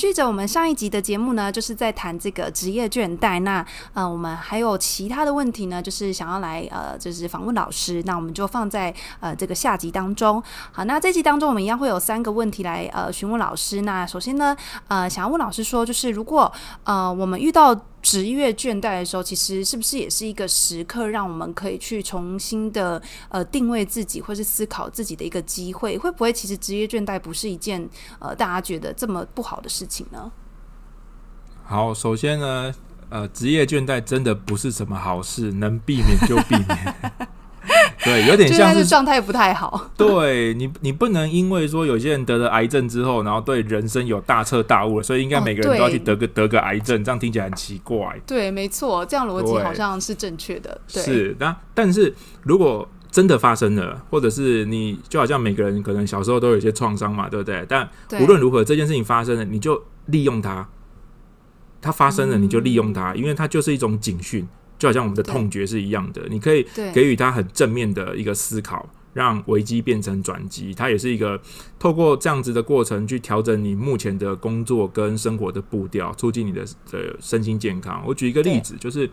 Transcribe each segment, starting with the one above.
续着我们上一集的节目呢，就是在谈这个职业倦怠。那呃，我们还有其他的问题呢，就是想要来呃，就是访问老师。那我们就放在呃这个下集当中。好，那这集当中我们一样会有三个问题来呃询问老师。那首先呢，呃，想要问老师说，就是如果呃我们遇到职业倦怠的时候，其实是不是也是一个时刻，让我们可以去重新的呃定位自己，或是思考自己的一个机会？会不会其实职业倦怠不是一件呃大家觉得这么不好的事情呢？好，首先呢，呃，职业倦怠真的不是什么好事，能避免就避免。对，有点像是状态不太好。对你，你不能因为说有些人得了癌症之后，然后对人生有大彻大悟，所以应该每个人都要去得个、哦、得个癌症，这样听起来很奇怪。对，没错，这样逻辑好像是正确的。对，是，那但是如果真的发生了，或者是你就好像每个人可能小时候都有一些创伤嘛，对不对？但无论如何，这件事情发生了，你就利用它。它发生了，你就利用它，嗯、因为它就是一种警讯。就好像我们的痛觉是一样的，你可以给予他很正面的一个思考，让危机变成转机。它也是一个透过这样子的过程去调整你目前的工作跟生活的步调，促进你的的身心健康。我举一个例子，就是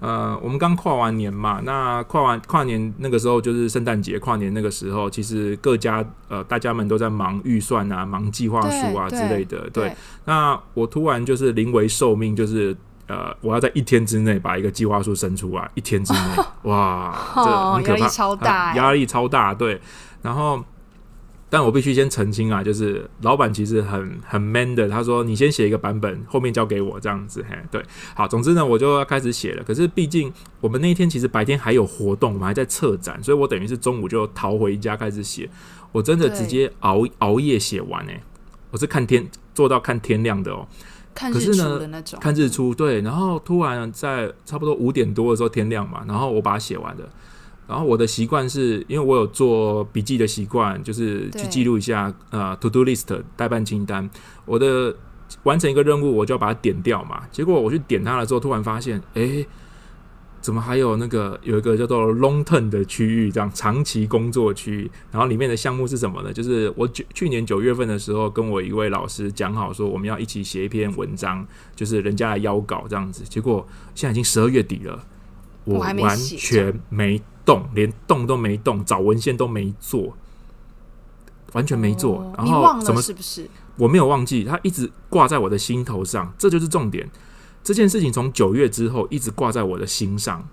呃，我们刚跨完年嘛，那跨完跨年那个时候就是圣诞节跨年那个时候，其实各家呃大家们都在忙预算啊，忙计划书啊之类的。对，对，那我突然就是临危受命，就是。呃，我要在一天之内把一个计划书生出来，一天之内，哇，这很可怕，压力超大，压力超大，对。然后，但我必须先澄清啊，就是老板其实很很 man 的，他说你先写一个版本，后面交给我这样子，嘿，对，好，总之呢，我就要开始写了。可是毕竟我们那一天其实白天还有活动，我们还在策展，所以我等于是中午就逃回家开始写。我真的直接熬熬夜写完，哎，我是看天做到看天亮的哦。看日出的那种，看日出，对，然后突然在差不多五点多的时候天亮嘛，然后我把它写完了。然后我的习惯是因为我有做笔记的习惯，就是去记录一下呃 to do list 代办清单。我的完成一个任务，我就要把它点掉嘛。结果我去点它了之后，突然发现，哎。怎么还有那个有一个叫做 long term 的区域，这样长期工作区域，然后里面的项目是什么呢？就是我九去年九月份的时候，跟我一位老师讲好说，我们要一起写一篇文章，就是人家来邀稿这样子。结果现在已经十二月底了，我完全没动，连动都没动，找文献都没做，完全没做。然后怎么是不是？我没有忘记，他一直挂在我的心头上，这就是重点。这件事情从九月之后一直挂在我的心上，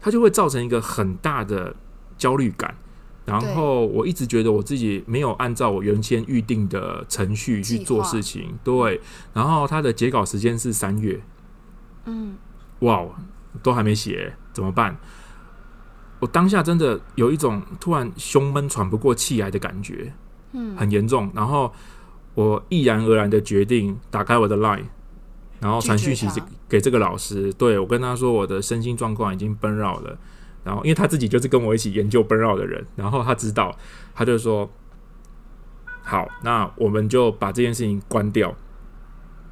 它就会造成一个很大的焦虑感。然后我一直觉得我自己没有按照我原先预定的程序去做事情。对，然后它的截稿时间是三月。嗯，哇，都还没写，怎么办？我当下真的有一种突然胸闷、喘不过气来的感觉，嗯，很严重。然后我毅然而然的决定打开我的 Line。然后传讯息给这个老师，对，我跟他说我的身心状况已经 burn out 了，然后因为他自己就是跟我一起研究 burn out 的人，然后他知道，他就说好，那我们就把这件事情关掉，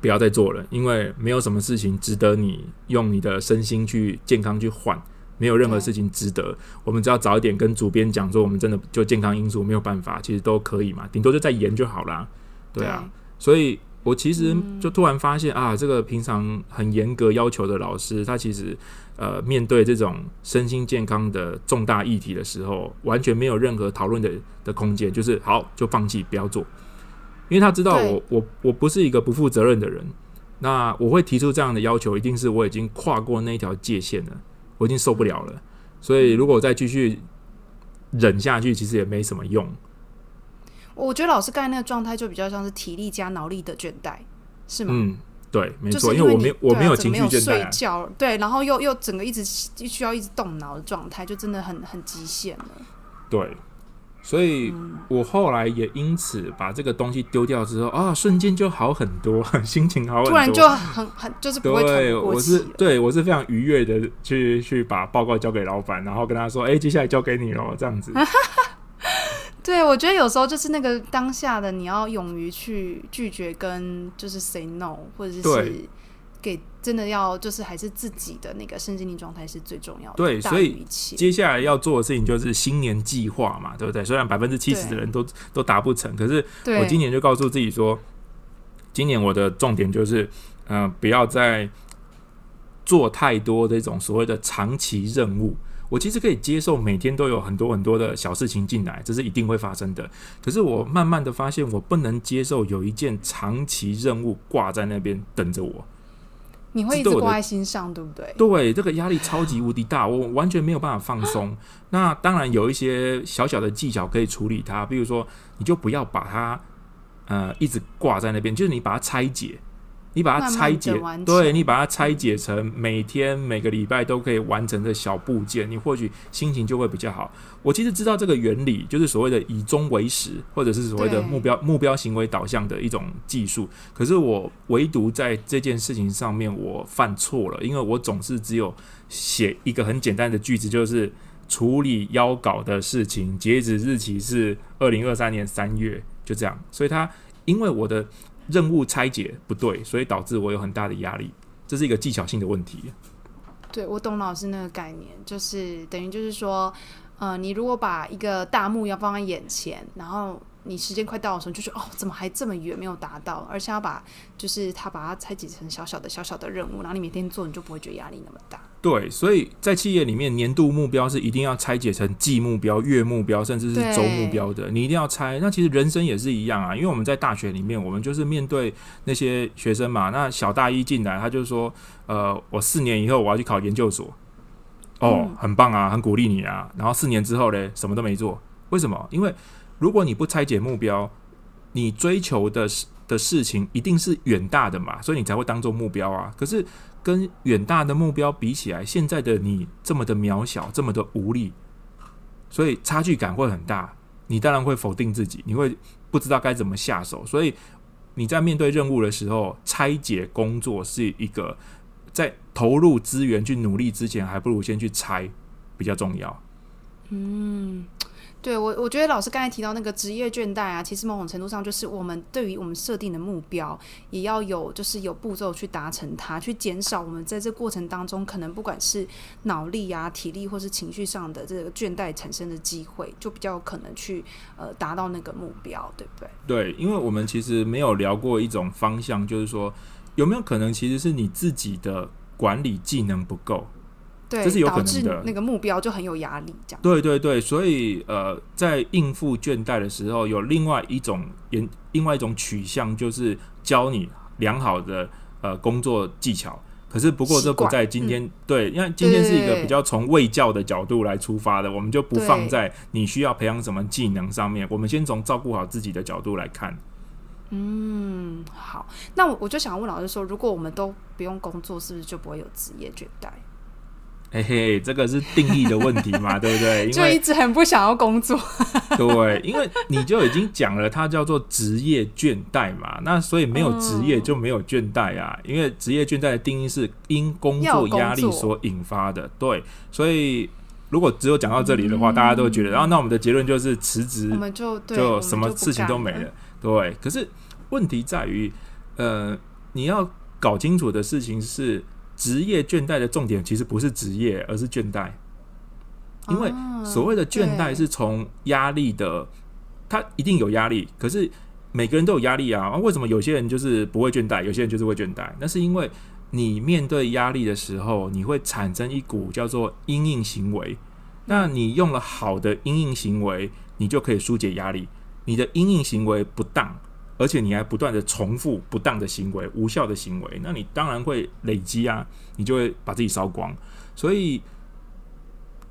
不要再做了，因为没有什么事情值得你用你的身心去健康去换，没有任何事情值得，我们只要早一点跟主编讲说，我们真的就健康因素没有办法，其实都可以嘛，顶多就再延就好啦，对啊，所以。我其实就突然发现啊，这个平常很严格要求的老师，他其实呃面对这种身心健康的重大议题的时候，完全没有任何讨论的的空间，就是好就放弃不要做，因为他知道我我我不是一个不负责任的人，那我会提出这样的要求，一定是我已经跨过那条界限了，我已经受不了了，所以如果我再继续忍下去，其实也没什么用。我觉得老师刚才那个状态就比较像是体力加脑力的倦怠，是吗？嗯，对，没错，因为我没有我没有情绪倦怠，睡觉，对，然后又又整个一直需要一直动脑的状态，就真的很很极限了。对，所以我后来也因此把这个东西丢掉之后啊，瞬间就好很多，心情好很多，突然就很很就是不会对，我是对我是非常愉悦的去去把报告交给老板，然后跟他说，哎，接下来交给你了，这样子。对，我觉得有时候就是那个当下的，你要勇于去拒绝，跟就是 say no，或者是给真的要就是还是自己的那个身心灵状态是最重要的。对，所以接下来要做的事情就是新年计划嘛，对不对？虽然百分之七十的人都都达不成，可是我今年就告诉自己说，今年我的重点就是，嗯、呃，不要再做太多这种所谓的长期任务。我其实可以接受每天都有很多很多的小事情进来，这是一定会发生的。可是我慢慢的发现，我不能接受有一件长期任务挂在那边等着我。你会一直挂在心上，对不对？对，这个压力超级无敌大，我完全没有办法放松。那当然有一些小小的技巧可以处理它，比如说，你就不要把它呃一直挂在那边，就是你把它拆解。你把它拆解，慢慢对，你把它拆解成每天每个礼拜都可以完成的小部件，你或许心情就会比较好。我其实知道这个原理，就是所谓的以终为始，或者是所谓的目标目标行为导向的一种技术。可是我唯独在这件事情上面我犯错了，因为我总是只有写一个很简单的句子，就是处理要稿的事情，截止日期是二零二三年三月，就这样。所以他因为我的。任务拆解不对，所以导致我有很大的压力，这是一个技巧性的问题。对，我懂老师那个概念，就是等于就是说，呃，你如果把一个大目标放在眼前，然后你时间快到的时候，就觉得哦，怎么还这么远没有达到？而且要把就是他把它拆解成小小的小小的任务，然后你每天做，你就不会觉得压力那么大。对，所以在企业里面，年度目标是一定要拆解成季目标、月目标，甚至是周目标的。你一定要拆。那其实人生也是一样啊，因为我们在大学里面，我们就是面对那些学生嘛。那小大一进来，他就说：“呃，我四年以后我要去考研究所。”哦，嗯，很棒啊，很鼓励你啊。然后四年之后嘞，什么都没做。为什么？因为如果你不拆解目标，你追求的的事情一定是远大的嘛，所以你才会当做目标啊。可是。跟远大的目标比起来，现在的你这么的渺小，这么的无力，所以差距感会很大。你当然会否定自己，你会不知道该怎么下手。所以你在面对任务的时候，拆解工作是一个在投入资源去努力之前，还不如先去拆比较重要。嗯。对我，我觉得老师刚才提到那个职业倦怠啊，其实某种程度上就是我们对于我们设定的目标，也要有就是有步骤去达成它，去减少我们在这过程当中可能不管是脑力啊、体力或是情绪上的这个倦怠产生的机会，就比较有可能去呃达到那个目标，对不对？对，因为我们其实没有聊过一种方向，就是说有没有可能其实是你自己的管理技能不够。对，这是有可能的。导致那个目标就很有压力，这样。对对对，所以呃，在应付倦怠的时候，有另外一种研，另外一种取向，就是教你良好的呃工作技巧。可是不过这不在今天，嗯、对，因为今天是一个比较从卫教的角度来出发的，我们就不放在你需要培养什么技能上面。我们先从照顾好自己的角度来看。嗯，好，那我我就想问老师说，如果我们都不用工作，是不是就不会有职业倦怠？嘿嘿，这个是定义的问题嘛，对不对？因为就一直很不想要工作。对，因为你就已经讲了，它叫做职业倦怠嘛，那所以没有职业就没有倦怠啊。嗯、因为职业倦怠的定义是因工作压力所引发的。对，所以如果只有讲到这里的话，嗯、大家都会觉得，然后那我们的结论就是辞职，我们就就什么事情都没了。了对，可是问题在于，呃，你要搞清楚的事情是。职业倦怠的重点其实不是职业，而是倦怠。因为所谓的倦怠是从压力的，他一定有压力。可是每个人都有压力啊。为什么有些人就是不会倦怠，有些人就是会倦怠？那是因为你面对压力的时候，你会产生一股叫做阴应行为。那你用了好的阴应行为，你就可以疏解压力。你的阴应行为不当。而且你还不断的重复不当的行为、无效的行为，那你当然会累积啊，你就会把自己烧光。所以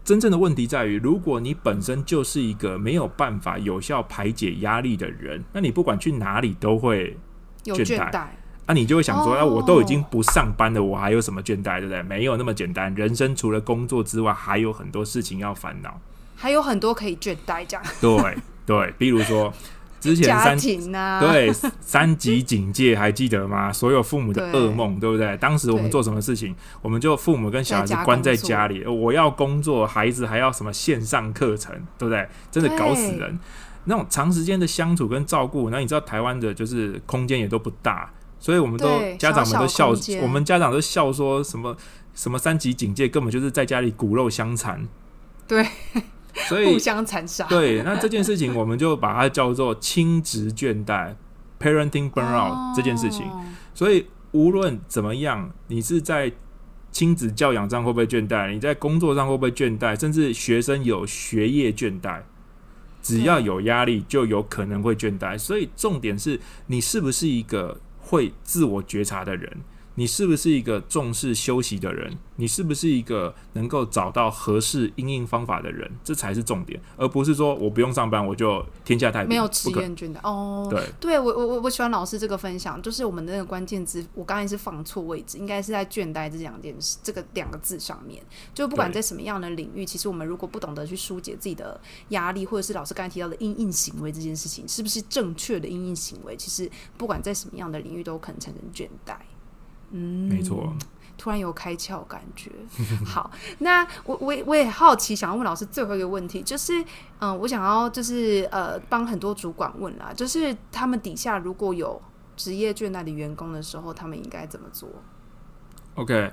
真正的问题在于，如果你本身就是一个没有办法有效排解压力的人，那你不管去哪里都会倦怠。那、啊、你就会想说，那、哦啊、我都已经不上班了，我还有什么倦怠，对不对？没有那么简单。人生除了工作之外，还有很多事情要烦恼，还有很多可以倦怠这样。对对，比如说。之前三、啊、对三级警戒还记得吗？所有父母的噩梦，对，对不对？当时我们做什么事情？我们就父母跟小孩子关在家里，我要工作，孩子还要什么线上课程，对不对？真的搞死人。那种长时间的相处跟照顾，那你知道台湾的就是空间也都不大，所以我们都家长们都笑，小小我们家长都笑说什么什么三级警戒根本就是在家里骨肉相残。对。所以互相残杀。对，那这件事情我们就把它叫做亲职倦怠。parenting burnout 这件事情。哦、所以无论怎么样，你是在亲子教养上会不会倦怠？你在工作上会不会倦怠？甚至学生有学业倦怠，只要有压力，就有可能会倦怠。所以重点是你是不是一个会自我觉察的人？你是不是一个重视休息的人？你是不是一个能够找到合适应应方法的人？这才是重点，而不是说我不用上班我就天下太平。没有职业倦的哦。对，对我我我我喜欢老师这个分享，就是我们的那个关键字，我刚才是放错位置，应该是在倦怠这两件事，这个两个字上面。就不管在什么样的领域，其实我们如果不懂得去疏解自己的压力，或者是老师刚才提到的应应行为这件事情，是不是正确的应应行为？其实不管在什么样的领域，都可能产生倦怠。嗯，没错，突然有开窍感觉。好，那我我我也好奇，想要问老师最后一个问题，就是嗯、呃，我想要就是呃，帮很多主管问啦，就是他们底下如果有职业倦怠的员工的时候，他们应该怎么做？OK。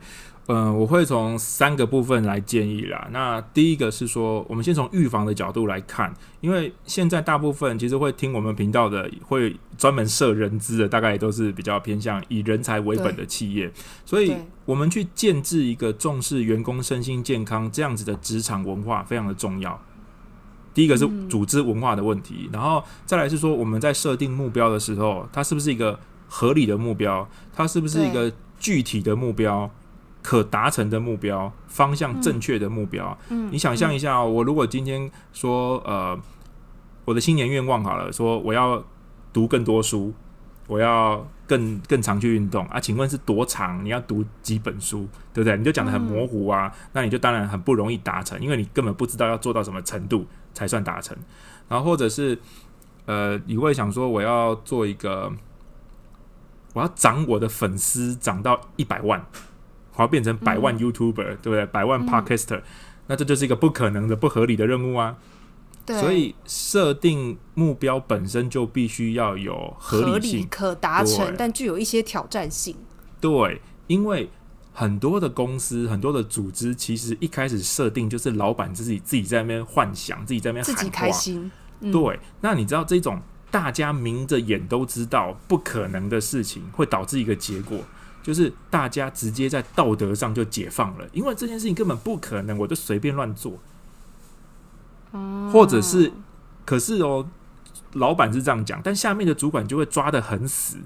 嗯、呃，我会从三个部分来建议啦。那第一个是说，我们先从预防的角度来看，因为现在大部分其实会听我们频道的，会专门设人资的，大概也都是比较偏向以人才为本的企业，所以我们去建制一个重视员工身心健康这样子的职场文化非常的重要。第一个是组织文化的问题，嗯、然后再来是说我们在设定目标的时候，它是不是一个合理的目标？它是不是一个具体的目标？可达成的目标，方向正确的目标。嗯，你想象一下哦，我如果今天说，呃，我的新年愿望好了，说我要读更多书，我要更更常去运动啊，请问是多长？你要读几本书，对不对？你就讲的很模糊啊，那你就当然很不容易达成，因为你根本不知道要做到什么程度才算达成。然后或者是，呃，你会想说，我要做一个，我要涨我的粉丝涨到一百万。我要变成百万 YouTuber，、嗯、对不对？百万 Podcaster，、嗯、那这就是一个不可能的、不合理的任务啊。对，所以设定目标本身就必须要有合理性、理可达成，但具有一些挑战性。对，因为很多的公司、很多的组织，其实一开始设定就是老板自己自己在那边幻想，自己在那边，自己开心。嗯、对，那你知道这种大家明着眼都知道不可能的事情，会导致一个结果。就是大家直接在道德上就解放了，因为这件事情根本不可能，我就随便乱做。或者是，可是哦，老板是这样讲，但下面的主管就会抓得很死，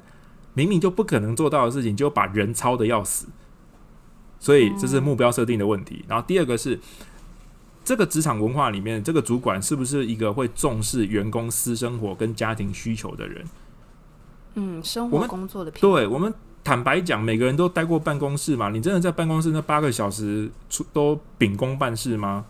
明明就不可能做到的事情，就把人操的要死。所以这是目标设定的问题。然后第二个是，这个职场文化里面，这个主管是不是一个会重视员工私生活跟家庭需求的人？嗯，生活工作的对我们。坦白讲，每个人都待过办公室嘛？你真的在办公室那八个小时出都秉公办事吗？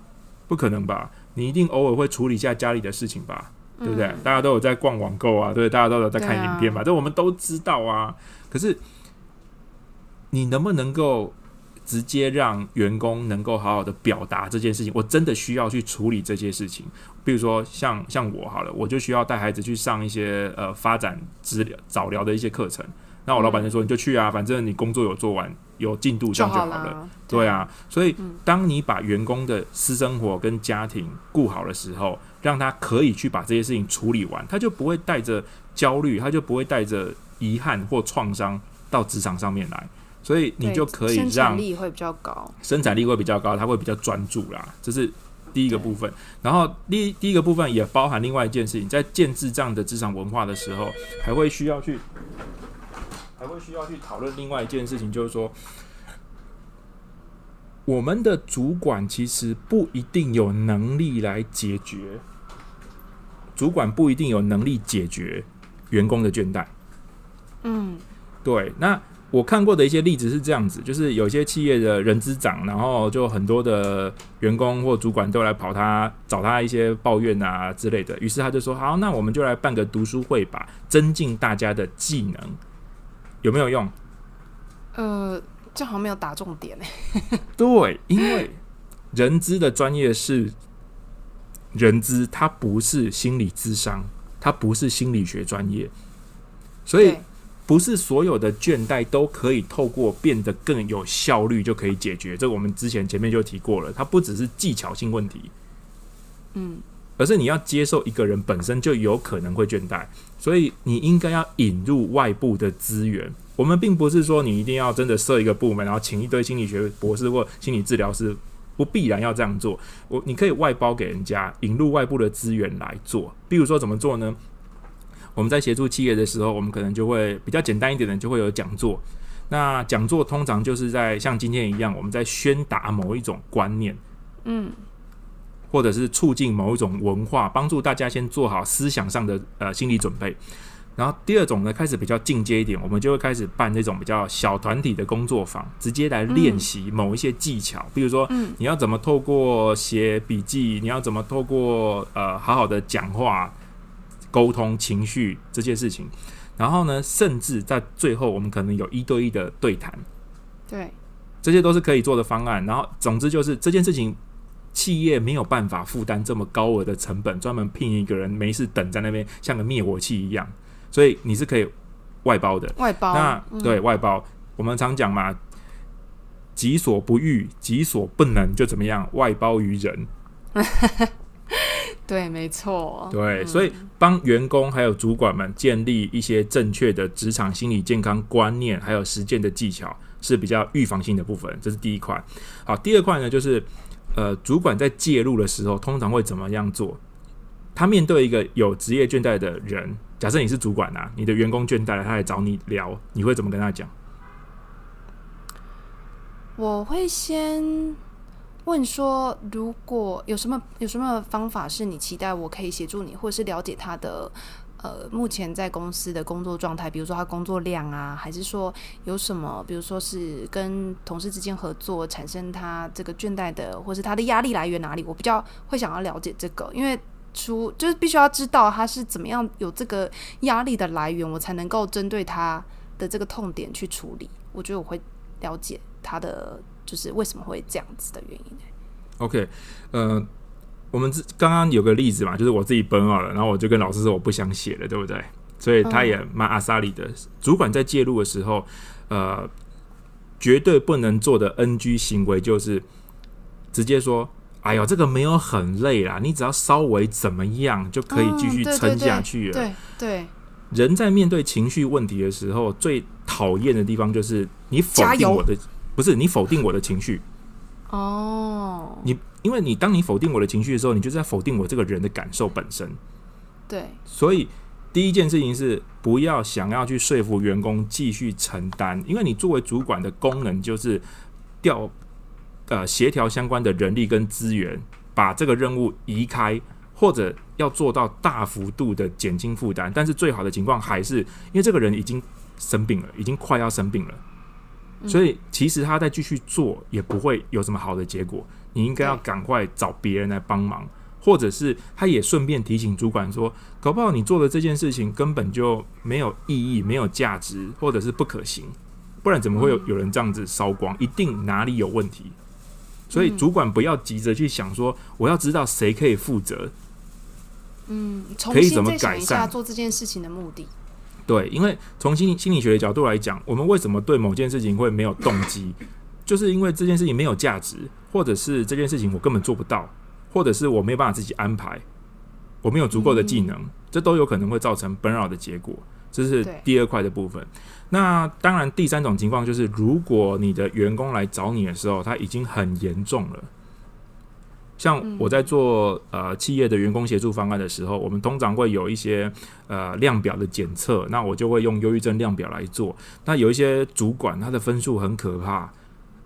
不可能吧？你一定偶尔会处理一下家里的事情吧？嗯、对不对？大家都有在逛网购啊，对，大家都有在看影片嘛，这、啊、我们都知道啊。可是你能不能够直接让员工能够好好的表达这件事情？我真的需要去处理这些事情。比如说像像我好了，我就需要带孩子去上一些呃发展治疗早疗的一些课程。那我老板就说：“你就去啊，反正你工作有做完，有进度这样就好了。好了”对啊，所以当你把员工的私生活跟家庭顾好的时候，让他可以去把这些事情处理完，他就不会带着焦虑，他就不会带着遗憾或创伤到职场上面来。所以你就可以让生产力会比较高，生产力会比较高，他会比较专注啦。这是第一个部分。然后第第一个部分也包含另外一件事情，在建制这样的职场文化的时候，还会需要去。还会需要去讨论另外一件事情，就是说，我们的主管其实不一定有能力来解决，主管不一定有能力解决员工的倦怠。嗯，对。那我看过的一些例子是这样子，就是有些企业的人资长，然后就很多的员工或主管都来跑他找他一些抱怨啊之类的，于是他就说：“好，那我们就来办个读书会吧，增进大家的技能。”有没有用？呃，这好像没有打重点 对，因为人资的专业是人资，它不是心理智商，它不是心理学专业，所以不是所有的倦怠都可以透过变得更有效率就可以解决。这个我们之前前面就提过了，它不只是技巧性问题。嗯。而是你要接受一个人本身就有可能会倦怠，所以你应该要引入外部的资源。我们并不是说你一定要真的设一个部门，然后请一堆心理学博士或心理治疗师，不必然要这样做。我你可以外包给人家，引入外部的资源来做。比如说怎么做呢？我们在协助企业的时候，我们可能就会比较简单一点的，就会有讲座。那讲座通常就是在像今天一样，我们在宣达某一种观念，嗯，或者是促进某一种文化，帮助大家先做好思想上的呃心理准备。然后第二种呢，开始比较进阶一点，我们就会开始办那种比较小团体的工作坊，直接来练习某一些技巧，比如说，你要怎么透过写笔记，你要怎么透过呃好好的讲话、沟通情绪这些事情。然后呢，甚至在最后，我们可能有一对一的对谈，对，这些都是可以做的方案。然后，总之就是这件事情，企业没有办法负担这么高额的成本，专门聘一个人没事等在那边，像个灭火器一样。所以你是可以外包的，外包。那、嗯、对外包，我们常讲嘛，己所不欲，己所不能，就怎么样外包于人。对，没错。对，所以帮员工还有主管们建立一些正确的职场心理健康观念，还有实践的技巧，是比较预防性的部分。这是第一块。好，第二块呢，就是呃，主管在介入的时候，通常会怎么样做？他面对一个有职业倦怠的人。假设你是主管啊，你的员工倦怠了，他来找你聊，你会怎么跟他讲？我会先问说，如果有什么有什么方法是你期待我可以协助你，或者是了解他的呃目前在公司的工作状态，比如说他工作量啊，还是说有什么，比如说是跟同事之间合作产生他这个倦怠的，或是他的压力来源哪里？我比较会想要了解这个，因为。出就是必须要知道他是怎么样有这个压力的来源，我才能够针对他的这个痛点去处理。我觉得我会了解他的就是为什么会这样子的原因。OK，呃，我们刚刚有个例子嘛，就是我自己 out 了，然后我就跟老师说我不想写了，对不对？所以他也蛮阿萨里的。主管在介入的时候，呃，绝对不能做的 NG 行为就是直接说。哎呦，这个没有很累啦，你只要稍微怎么样就可以继续撑下去了。对对，对，人在面对情绪问题的时候，最讨厌的地方就是你否定我的，不是你否定我的情绪。哦，你因为你当你否定我的情绪的时候，你就是在否定我这个人的感受本身。对，所以第一件事情是不要想要去说服员工继续承担，因为你作为主管的功能就是调。呃，协调相关的人力跟资源，把这个任务移开，或者要做到大幅度的减轻负担。但是最好的情况还是，因为这个人已经生病了，已经快要生病了，所以其实他再继续做也不会有什么好的结果。你应该要赶快找别人来帮忙，或者是他也顺便提醒主管说，搞不好你做的这件事情根本就没有意义、没有价值，或者是不可行，不然怎么会有有人这样子烧光？一定哪里有问题。所以主管不要急着去想说，我要知道谁可以负责，嗯，可以怎么改善做这件事情的目的？对，因为从心心理学的角度来讲，我们为什么对某件事情会没有动机，就是因为这件事情没有价值，或者是这件事情我根本做不到，或者是我没有办法自己安排，我没有足够的技能，嗯，这都有可能会造成 burnout 的结果。这是第二块的部分。那当然，第三种情况就是，如果你的员工来找你的时候，他已经很严重了。像我在做呃企业的员工协助方案的时候，我们通常会有一些呃量表的检测，那我就会用忧郁症量表来做。那有一些主管他的分数很可怕，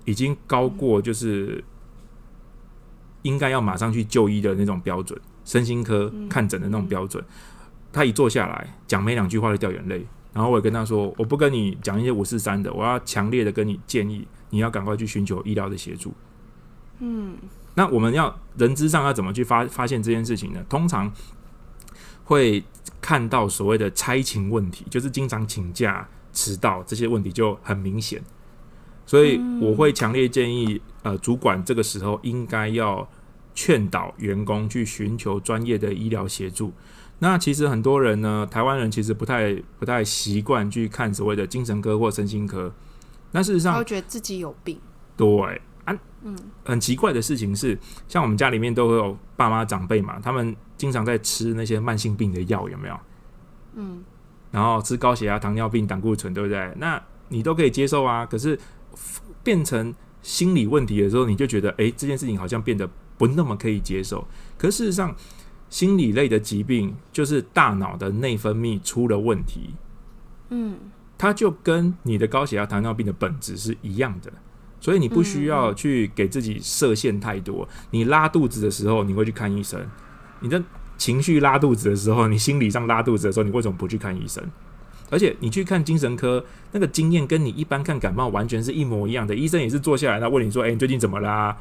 已经高过就是应该要马上去就医的那种标准，身心科看诊的那种标准。他一坐下来讲没两句话就掉眼泪。然后我也跟他说，我不跟你讲一些五四三的，我要强烈的跟你建议，你要赶快去寻求医疗的协助。嗯，那我们要人之上要怎么去发发现这件事情呢？通常会看到所谓的差勤问题，就是经常请假、迟到这些问题就很明显。所以我会强烈建议，呃，主管这个时候应该要劝导员工去寻求专业的医疗协助。那其实很多人呢，台湾人其实不太不太习惯去看所谓的精神科或身心科。那事实上，他会觉得自己有病。对啊，嗯，很奇怪的事情是，像我们家里面都会有爸妈长辈嘛，他们经常在吃那些慢性病的药，有没有？嗯，然后吃高血压、糖尿病、胆固醇，对不对？那你都可以接受啊。可是变成心理问题的时候，你就觉得，哎，这件事情好像变得不那么可以接受。可事实上，心理类的疾病就是大脑的内分泌出了问题。嗯，它就跟你的高血压、糖尿病的本质是一样的，所以你不需要去给自己设限太多。你拉肚子的时候，你会去看医生；你的情绪拉肚子的时候，你心理上拉肚子的时候，你为什么不去看医生？而且你去看精神科，那个经验跟你一般看感冒完全是一模一样的。医生也是坐下来，他问你说：“哎，你最近怎么啦？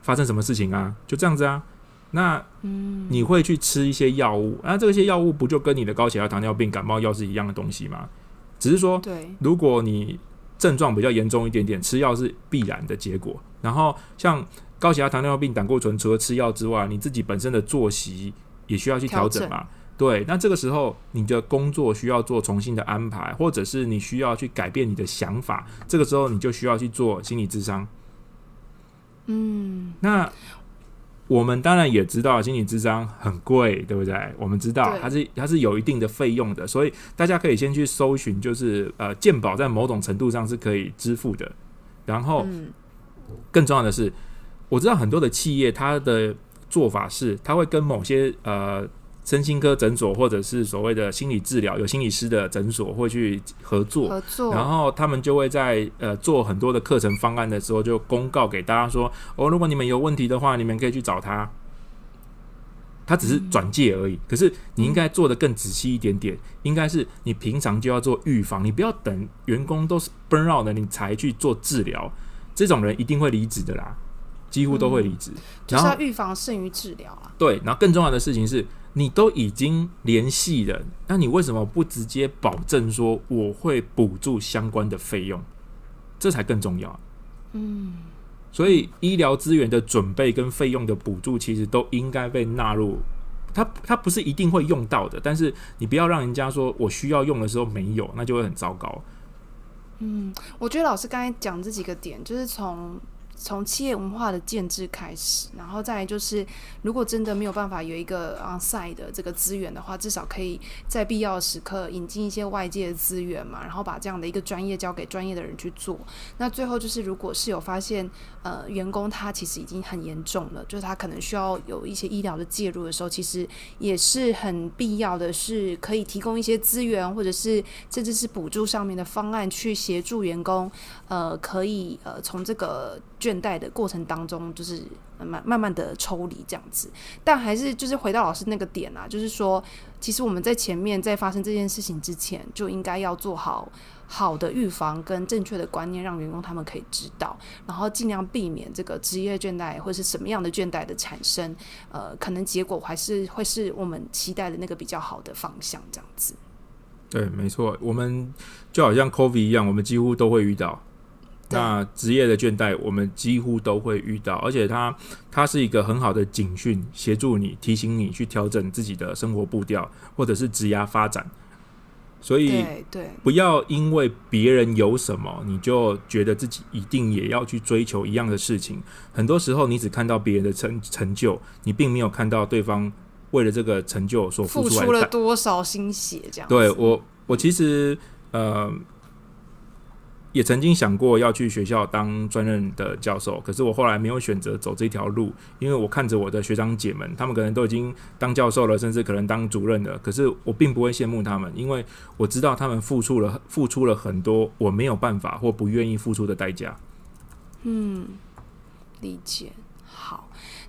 发生什么事情啊？”就这样子啊。那嗯，你会去吃一些药物，那这些药物不就跟你的高血压、糖尿病、感冒药是一样的东西吗？只是说，对，如果你症状比较严重一点点，吃药是必然的结果。然后像高血压、糖尿病、胆固醇，除了吃药之外，你自己本身的作息也需要去调整嘛。对，那这个时候你的工作需要做重新的安排，或者是你需要去改变你的想法，这个时候你就需要去做心理智商。嗯，那。我们当然也知道心理智商很贵，对不对？我们知道它是它是有一定的费用的，所以大家可以先去搜寻，就是呃，健保在某种程度上是可以支付的。然后，更重要的是，我知道很多的企业它的做法是，它会跟某些呃。身心科诊所或者是所谓的心理治疗，有心理师的诊所会去合作，合作，然后他们就会在呃做很多的课程方案的时候，就公告给大家说：哦，如果你们有问题的话，你们可以去找他。他只是转介而已，嗯、可是你应该做的更仔细一点点，嗯、应该是你平常就要做预防，你不要等员工都是 burn out 的你才去做治疗，这种人一定会离职的啦，几乎都会离职。嗯、然后就是要预防胜于治疗啊。对，然后更重要的事情是。你都已经联系了，那你为什么不直接保证说我会补助相关的费用？这才更重要。嗯，所以医疗资源的准备跟费用的补助，其实都应该被纳入。它它不是一定会用到的，但是你不要让人家说我需要用的时候没有，那就会很糟糕。嗯，我觉得老师刚才讲这几个点，就是从。从企业文化的建制开始，然后再来就是，如果真的没有办法有一个 onsite 的这个资源的话，至少可以在必要的时刻引进一些外界的资源嘛，然后把这样的一个专业交给专业的人去做。那最后就是，如果是有发现呃员工他其实已经很严重了，就是他可能需要有一些医疗的介入的时候，其实也是很必要的，是可以提供一些资源，或者是甚至是补助上面的方案去协助员工，呃，可以呃从这个。倦怠的过程当中，就是慢慢慢的抽离这样子，但还是就是回到老师那个点啊，就是说，其实我们在前面在发生这件事情之前，就应该要做好好的预防跟正确的观念，让员工他们可以知道，然后尽量避免这个职业倦怠或是什么样的倦怠的产生，呃，可能结果还是会是我们期待的那个比较好的方向这样子。对，没错，我们就好像 COVID 一样，我们几乎都会遇到。那职业的倦怠，我们几乎都会遇到，而且它它是一个很好的警讯，协助你提醒你去调整自己的生活步调，或者是职涯发展。所以，对，不要因为别人有什么，你就觉得自己一定也要去追求一样的事情。很多时候，你只看到别人的成成就，你并没有看到对方为了这个成就所付出，付出了多少心血。这样，对我，我其实呃。也曾经想过要去学校当专任的教授，可是我后来没有选择走这条路，因为我看着我的学长姐们，他们可能都已经当教授了，甚至可能当主任了，可是我并不会羡慕他们，因为我知道他们付出了付出了很多我没有办法或不愿意付出的代价。嗯，理解。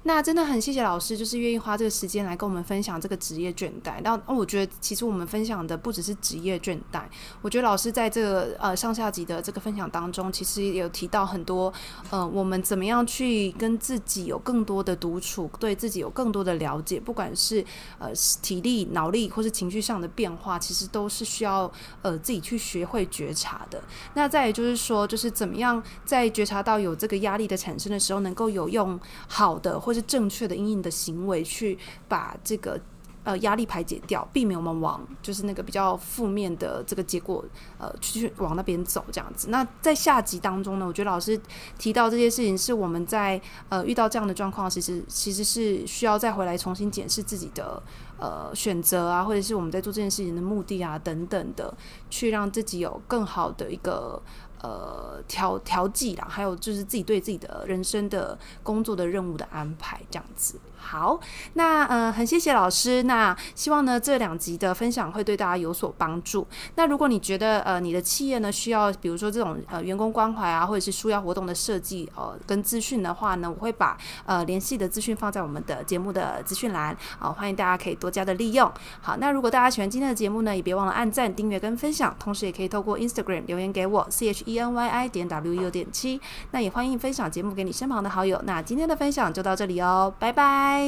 那真的很谢谢老师，就是愿意花这个时间来跟我们分享这个职业倦怠。那我觉得其实我们分享的不只是职业倦怠，我觉得老师在这个呃上下级的这个分享当中，其实也有提到很多呃我们怎么样去跟自己有更多的独处，对自己有更多的了解，不管是呃体力、脑力或是情绪上的变化，其实都是需要呃自己去学会觉察的。那再也就是说，就是怎么样在觉察到有这个压力的产生的时候，能够有用好的或是正确的因应的行为，去把这个呃压力排解掉，避免我们往就是那个比较负面的这个结果呃去往那边走这样子。那在下集当中呢，我觉得老师提到这些事情是我们在呃遇到这样的状况，其实其实是需要再回来重新检视自己的呃选择啊，或者是我们在做这件事情的目的啊等等的，去让自己有更好的一个。呃，调调剂啦，还有就是自己对自己的人生的工作的任务的安排，这样子。好，那呃，很谢谢老师。那希望呢，这两集的分享会对大家有所帮助。那如果你觉得呃，你的企业呢需要，比如说这种呃员工关怀啊，或者是纾压活动的设计呃跟资讯的话呢，我会把呃联系的资讯放在我们的节目的资讯栏啊，欢迎大家可以多加的利用。好，那如果大家喜欢今天的节目呢，也别忘了按赞、订阅跟分享，同时也可以透过 Instagram 留言给我 C H E N Y I 点 w u 点七。那也欢迎分享节目给你身旁的好友。那今天的分享就到这里哦，拜拜。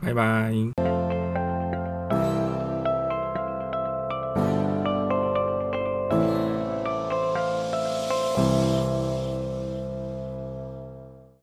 拜拜。